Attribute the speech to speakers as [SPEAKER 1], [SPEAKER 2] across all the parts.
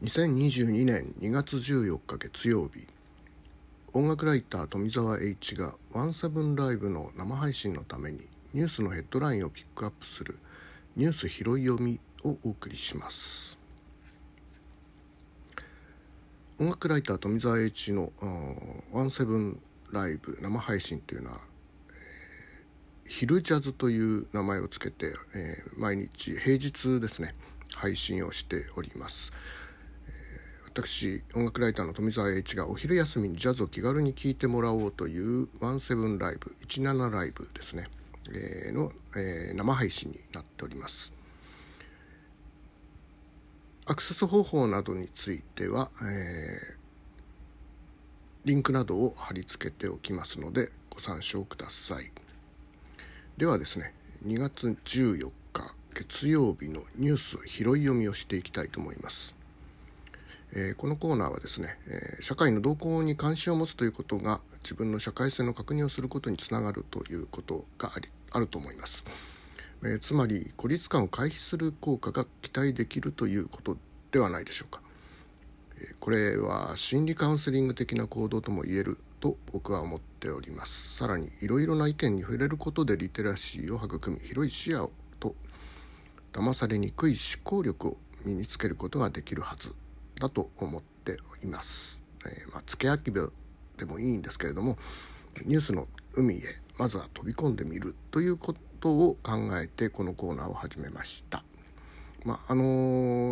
[SPEAKER 1] 2022年2月14日月曜日音楽ライター富澤 H がワンセブンライブの生配信のためにニュースのヘッドラインをピックアップするニュース拾い読みをお送りします。音楽ライター富澤 H のワンセブンライブ生配信というのは、えー、ジャズという名前をつけて、えー、毎日平日ですね配信をしております。私音楽ライターの富澤栄一がお昼休みにジャズを気軽に聴いてもらおうという「ワンセブンライブ17ライブですね、えー、の、えー、生配信になっております。アクセス方法などについては、えー、リンクなどを貼り付けておきますのでご参照ください。ではですね2月14日月曜日のニュース拾い読みをしていきたいと思います。えー、このコーナーはですね、えー、社会の動向に関心を持つということが自分の社会性の確認をすることにつながるということがありあると思います、えー、つまり孤立感を回避する効果が期待できるということではないでしょうか、えこれは心理カウンセリング的な行動とも言えると僕は思っております。さらにいろいろな意見に触れることでリテラシーを育み広い視野と騙されにくい思考力を身につけることができるはず。だと思っています。えー、まあ、付け焼き場でもいいんですけれどもニュースの海へまずは飛び込んでみるということを考えてこのコーナーを始めました。まあ、あの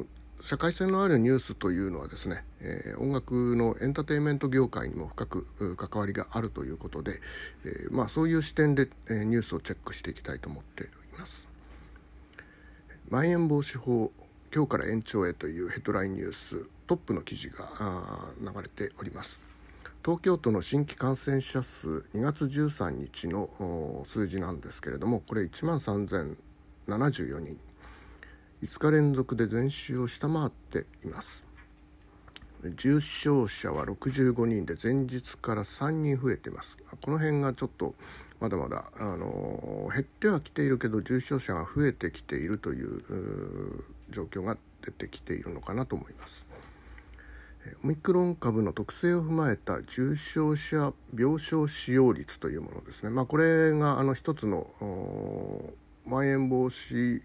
[SPEAKER 1] ー、社会性のあるニュースというのはですね、えー、音楽のエンターテインメント業界にも深く関わりがあるということで、えー、まあ、そういう視点で、えニュースをチェックしていきたいと思っています。まん延防止法今日から延長へというヘッドラインニューストップの記事が流れております。東京都の新規感染者数2月13日の数字なんですけれどもこれ1万3074人。5日連続で前週を下回っています。重症者は65人で前日から3人増えています。この辺がちょっとまだまだあの減ってはきているけど重症者が増えてきているという状況が出てきているのかなと思います。オミクロン株の特性を踏まえた重症者病床使用率というものですね、まあ、これがあの一つのまん延防止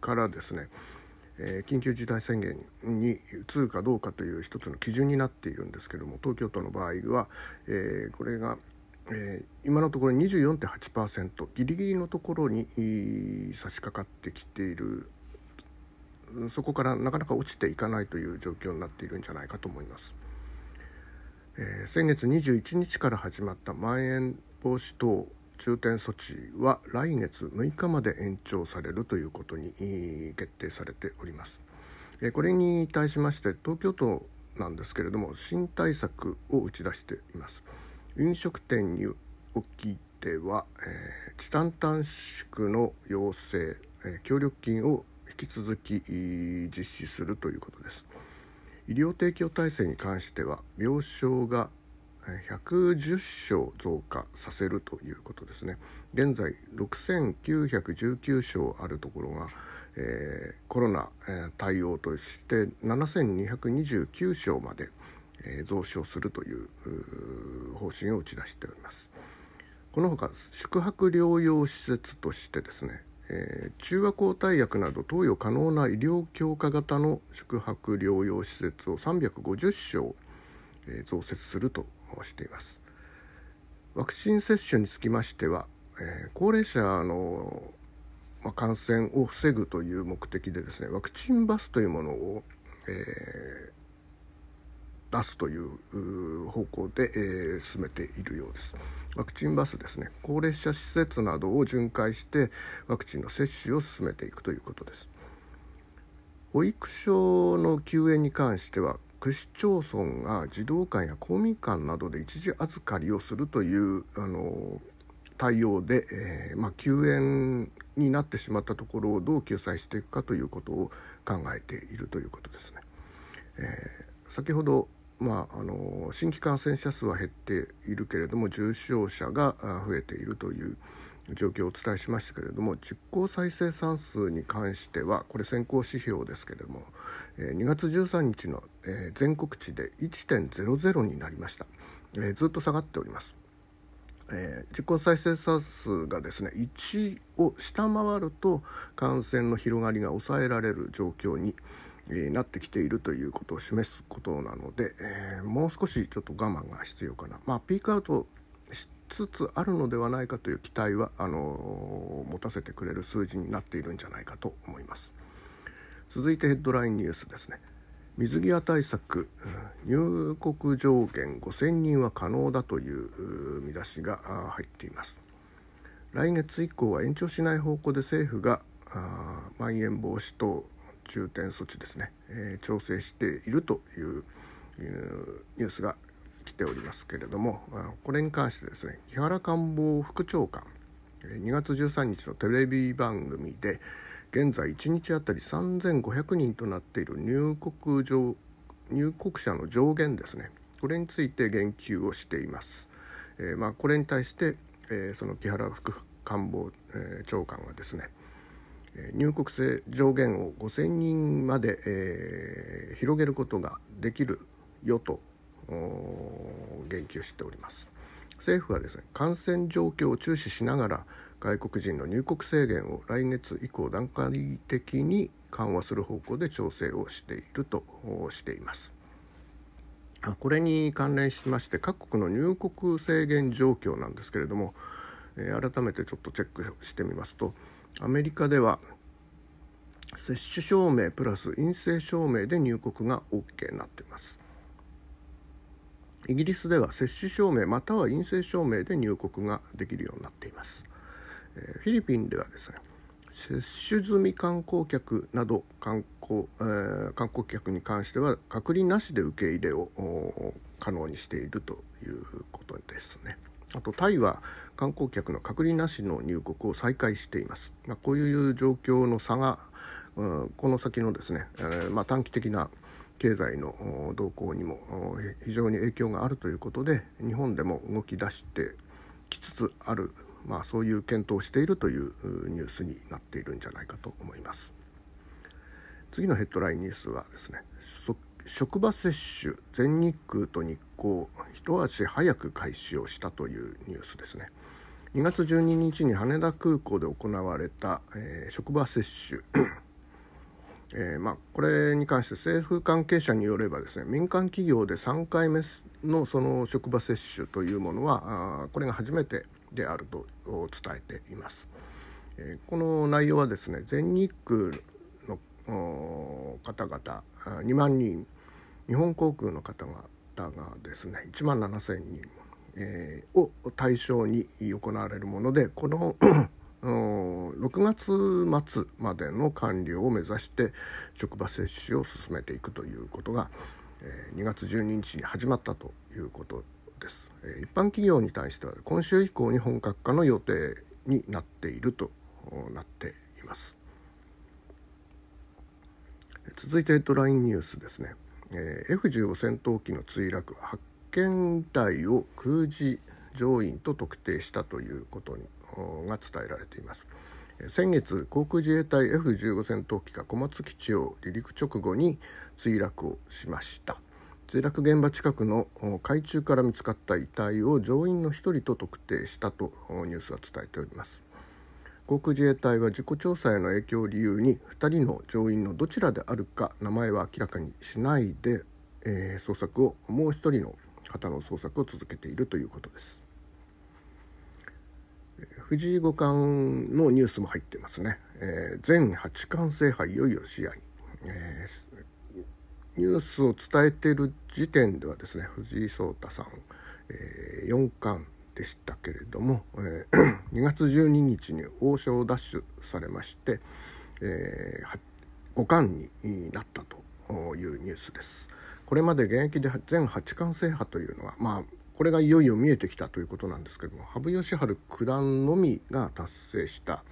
[SPEAKER 1] からですね、え、緊急事態宣言に移るかどうかという一つの基準になっているんですけども東京都の場合は、え、これが、え、今のところ24.8%ギリギリのところに差し掛かってきているそこからなかなか落ちていかないという状況になっているんじゃないかと思います。えー、先月21日から始まったまん延防止等重点措置は来月6日まで延長されるということに決定されております。えー、これに対しまして東京都なんですけれども新対策を打ち出しています。飲食店におきては、えー、時短短縮の要請、えー、協力金を引き続き実施するということです。医療提供体制に関しては病床が110床増加させるということですね。現在6919床あるところが、えー、コロナ、対応として7229床まで、増床するという方針を打ち出しております。このほか宿泊療養施設としてですねえー、中和抗体薬など投与可能な医療強化型の宿泊療養施設を350床、えー、増設するとしています。ワクチン接種につきましては、えー、高齢者の、まあ、感染を防ぐという目的でですねワクチンバスというものを、え出すという方向で、えー、進めているようです。ワクチンバスですね高齢者施設などを巡回してワクチンの接種を進めていくということです。保育所の休園に関しては区市町村が児童館や公民館などで一時預かりをするというあの対応で、えー、まあ、休園になってしまったところをどう救済していくかということを考えているということですね。えー、先ほどまあ、あの新規感染者数は減っているけれども重症者が増えているという、状況をお伝えしましたけれども実効再生産数に関してはこれ先行指標ですけれども2月13日の全国値で1.00になりました、ずっと下がっております、実効再生産数がですね1を下回ると感染の広がりが抑えられる状況に、なってきているということを示すことなので、えー、もう少しちょっと我慢が必要かな、まあ、ピークアウトしつつあるのではないかという期待はあの持たせてくれる数字になっているんじゃないかと思います。続いてヘッドラインニュースですね。水際対策入国上限5000人は可能だという見出しが入っています。来月以降は延長しない方向で政府がまん延防止等重点措置ですね、えー、調整しているというニュースが来ておりますけれどもこれに関してですね木原官房副長官2月13日のテレビ番組で現在1日あたり3500人となっている入国上入国者の上限ですねこれについて言及をしています。えー、まあ、これに対して、えー、その木原副官房、えー、長官はですね入国制上限を5000人まで、えー、広げることができるよと言及しております。政府はですね感染状況を注視しながら外国人の入国制限を来月以降段階的に緩和する方向で調整をしているとしています。これに関連しまして各国の入国制限状況なんですけれども改めてちょっとチェックしてみますとアメリカでは接種証明プラス陰性証明で入国が OK になっていますイギリスでは接種証明または陰性証明で入国ができるようになっていますフィリピンではですね接種済み観光客など観光,、えー、観光客に関しては隔離なしで受け入れを可能にしているということですね。あとタイは観光客の隔離なしの入国を再開しています。まあ、こういう状況の差が、うん、この先のですね、えー、まあ、短期的な経済の動向にも非常に影響があるということで日本でも動き出してきつつあるまあ、そういう検討をしているというニュースになっているんじゃないかと思います次のヘッドラインニュースはですね職場接種全日空と日光一足早く開始をしたというニュースですね2月12日に羽田空港で行われた、えー、職場接種 えー、まあ、これに関して政府関係者によればですね民間企業で3回目のその職場接種というものはあこれが初めてであると伝えています。えこの内容はですね全日空の方々2万人日本航空の方々がですね1万7,000人、えー、を対象に行われるものでこの 6月末までの完了を目指して職場接種を進めていくということが、え2月12日に始まったということです。一般企業に対しては今週以降に本格化の予定になっているとなっています。続いてヘッドラインニュースですね。F15 戦闘機の墜落発見体を空自乗員と特定したということが伝えられています。先月航空自衛隊 F15 戦闘機が小松基地を離陸直後に墜落をしました墜落現場近くの海中から見つかった遺体を乗員の1人と特定したとニュースは伝えております航空自衛隊は事故調査への影響を理由に2人の乗員のどちらであるか名前は明らかにしないで、えー、捜索をもう1人の方の捜索を続けているということです。藤井五冠のニュースも入ってますね、えー、全八冠制覇いよいよ視野に、えー、ニュースを伝えている時点ではですね藤井聡太さん、えー、四冠でしたけれども、えー、2月12日に王将奪取されまして、えー、五冠になったというニュースです。これまで現役で全八冠制覇というのは、まあ、これがいよいよ見えてきたということなんですけども羽生善治九段のみが達成した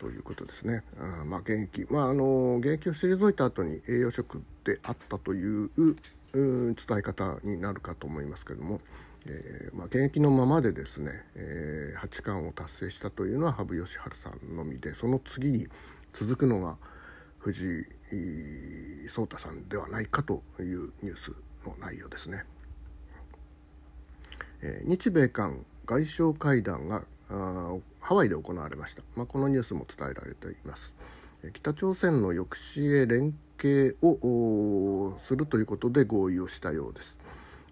[SPEAKER 1] ということですね。あまあ、現役、まあ、あの現役を退いた後に栄養食であったという伝え方になるかと思いますけどもえーまあ、現役のままでですね、えー、八冠を達成したというのは羽生善治さんのみでその次に続くのが藤井聡太さんではないかというニュースの内容ですね。えー、日米韓外相会談がハワイで行われました、まあ、このニュースも伝えられています。北朝鮮の抑止へ連携をするということで合意をしたようです。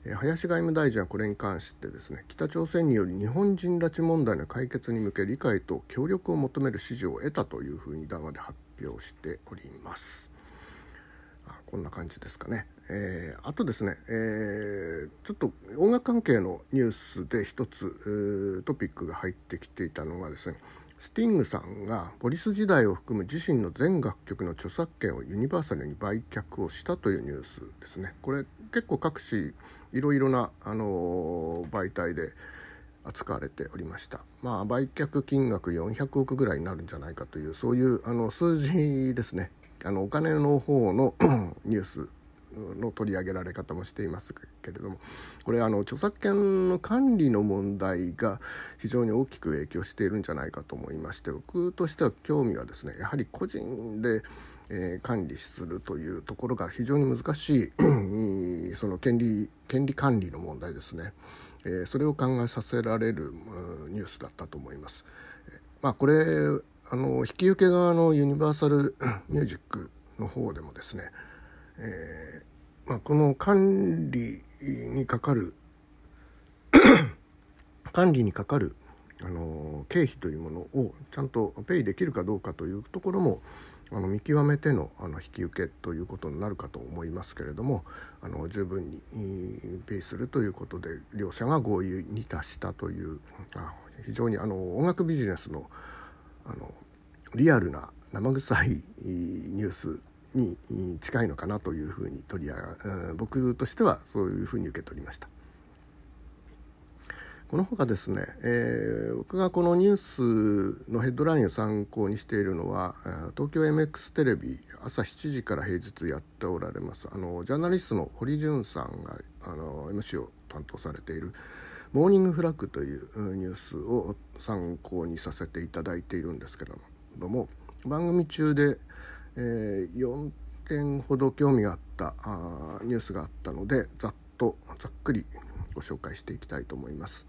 [SPEAKER 1] 林外務大臣はこれに関してですね北朝鮮による日本人拉致問題の解決に向け理解と協力を求める指示を得たというふうに談話で発表しております。あこんな感じですかね、えー、あとですね、えー、ちょっと音楽関係のニュースで一つトピックが入ってきていたのがですねスティングさんがポリス時代を含む自身の全楽曲の著作権をユニバーサルに売却をしたというニュースですね。これ結構各紙いろいろな、あの媒体で扱われておりました、まあ、売却金額400億ぐらいになるんじゃないかというそういうあの数字ですね。あのお金の方の ニュースの取り上げられ方もしていますけれどもこれあの著作権の管理の問題が非常に大きく影響しているんじゃないかと思いまして僕としては興味はですねやはり個人でえー、管理するというところが非常に難しい その権利権利管理の問題ですね、えー、それを考えさせられるニュースだったと思います。まあ、これあの引き受け側のユニバーサル ミュージックの方でもですね、えーまあ、この管理にかかる 管理にかかるあの経費というものをちゃんとペイできるかどうかというところもあの見極めてのあの引き受けということになるかと思いますけれどもあの十分にペイするということで両者が合意に達したという非常にあの音楽ビジネスのあのリアルな生臭いニュースに近いのかなというふうに取り上げ僕としてはそういうふうに受け取りました。このほかですね、えー、僕がこのニュースのヘッドラインを参考にしているのは東京 MX テレビ朝7時から平日やっておられますあのジャーナリストの堀潤さんがあの MC を担当されている「モーニングフラッグ」というニュースを参考にさせていただいているんですけれども番組中で、えー、4点ほど興味があったあニュースがあったのでざっとざっくりご紹介していきたいと思います。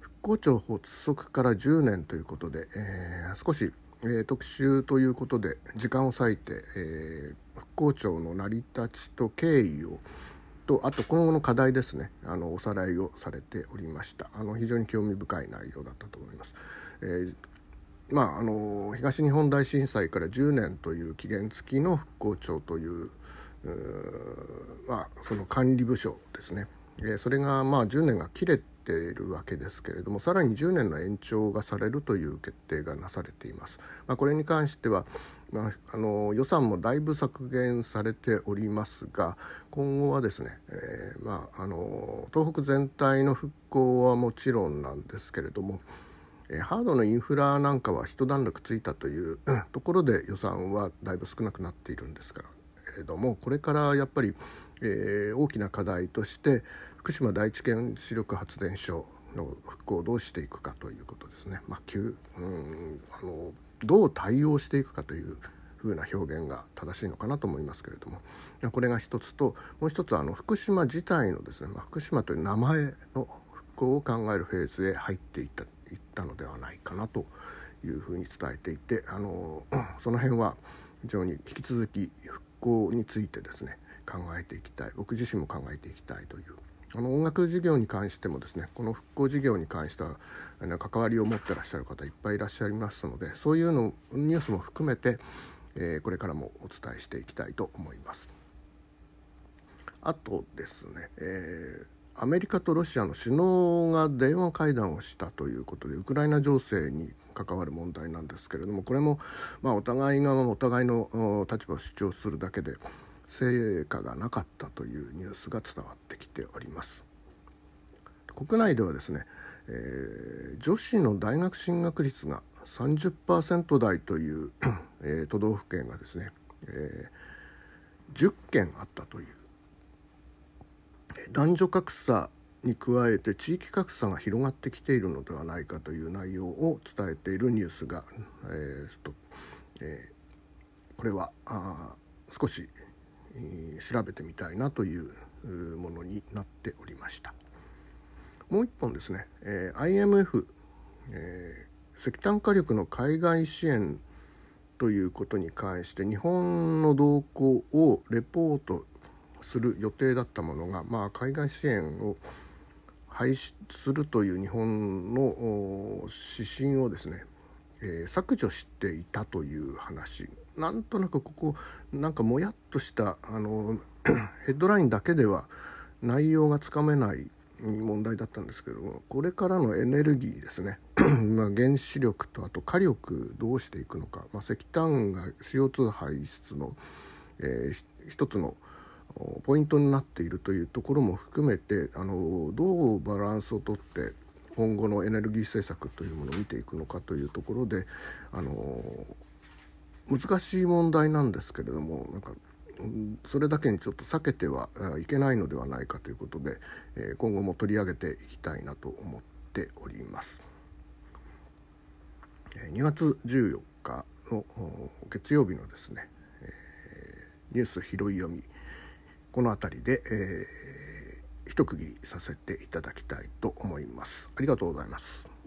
[SPEAKER 1] 復興庁発足から10年ということで、えー、少し、えー、特集ということで時間を割いて、え、復興庁の成り立ちと経緯をとあと今後の課題ですねあのおさらいをされておりましたあの非常に興味深い内容だったと思います。えーまあ、あの東日本大震災から10年という期限付きの復興庁というまあ、その管理部署ですね、えー、それがまあ10年が切れているわけですけれどもさらに10年の延長がされるという決定がなされています。まあ、これに関してはまあ、あの予算もだいぶ削減されておりますが今後はですね、えー、まあ、あの東北全体の復興はもちろんなんですけれども、え、ハードのインフラなんかは一段落ついたというところで予算はだいぶ少なくなっているんですけれどもこれからやっぱり、え、大きな課題として福島第一原子力発電所の復興をどうしていくかということですね。まあ、急うんあのどう対応していくかというふうな表現が正しいのかなと思いますけれども。これが一つともう一つあの福島自体のですね、まあ、福島という名前の復興を考えるフェーズへ入っていった。いったのではないかなというふうに伝えていてあの その辺は非常に引き続き復興についてですね考えていきたい僕自身も考えていきたいというあの音楽事業に関してもですねこの復興事業に関しては関わりを持ってらっしゃる方いっぱいいらっしゃいますのでそういうのニュースも含めて、えー、これからもお伝えしていきたいと思います。あとですね、えー、アメリカとロシアの首脳が電話会談をしたということでウクライナ情勢に関わる問題なんですけれどもこれも、まあ、お互いがお互いの立場を主張するだけで成果がなかったというニュースが伝わってきております。国内ではですね、えー、女子の大学進学率が30%台という、えー、都道府県がですね、えー、10県あったという男女格差に加えて地域格差が広がってきているのではないかという内容を伝えているニュースが、えーとえー、これはあ少し、えー、調べてみたいなというものになっておりました。もう一本ですね、えー、IMF、えー、石炭火力の海外支援ということに関して日本の動向をレポートする予定だったものが、まあ、海外支援を廃止するという日本の指針をですね、えー、削除していたという話。なんとなくここなんかもやっとしたあの ヘッドラインだけでは内容がつかめない問題だったんですけどもこれからのエネルギーですね。まあ原子力とあと火力どうしていくのか、まあ、石炭が CO2 排出の、えー、一つのポイントになっているというところも含めてあのどうバランスをとって今後のエネルギー政策というものを見ていくのかというところであの難しい問題なんですけれどもなんかそれだけにちょっと避けてはいけないのではないかということで今後も取り上げていきたいなと思っております。2月14日の月曜日のですねニュース拾い読みこの辺りで、えー、一区切りさせていただきたいと思います。ありがとうございます。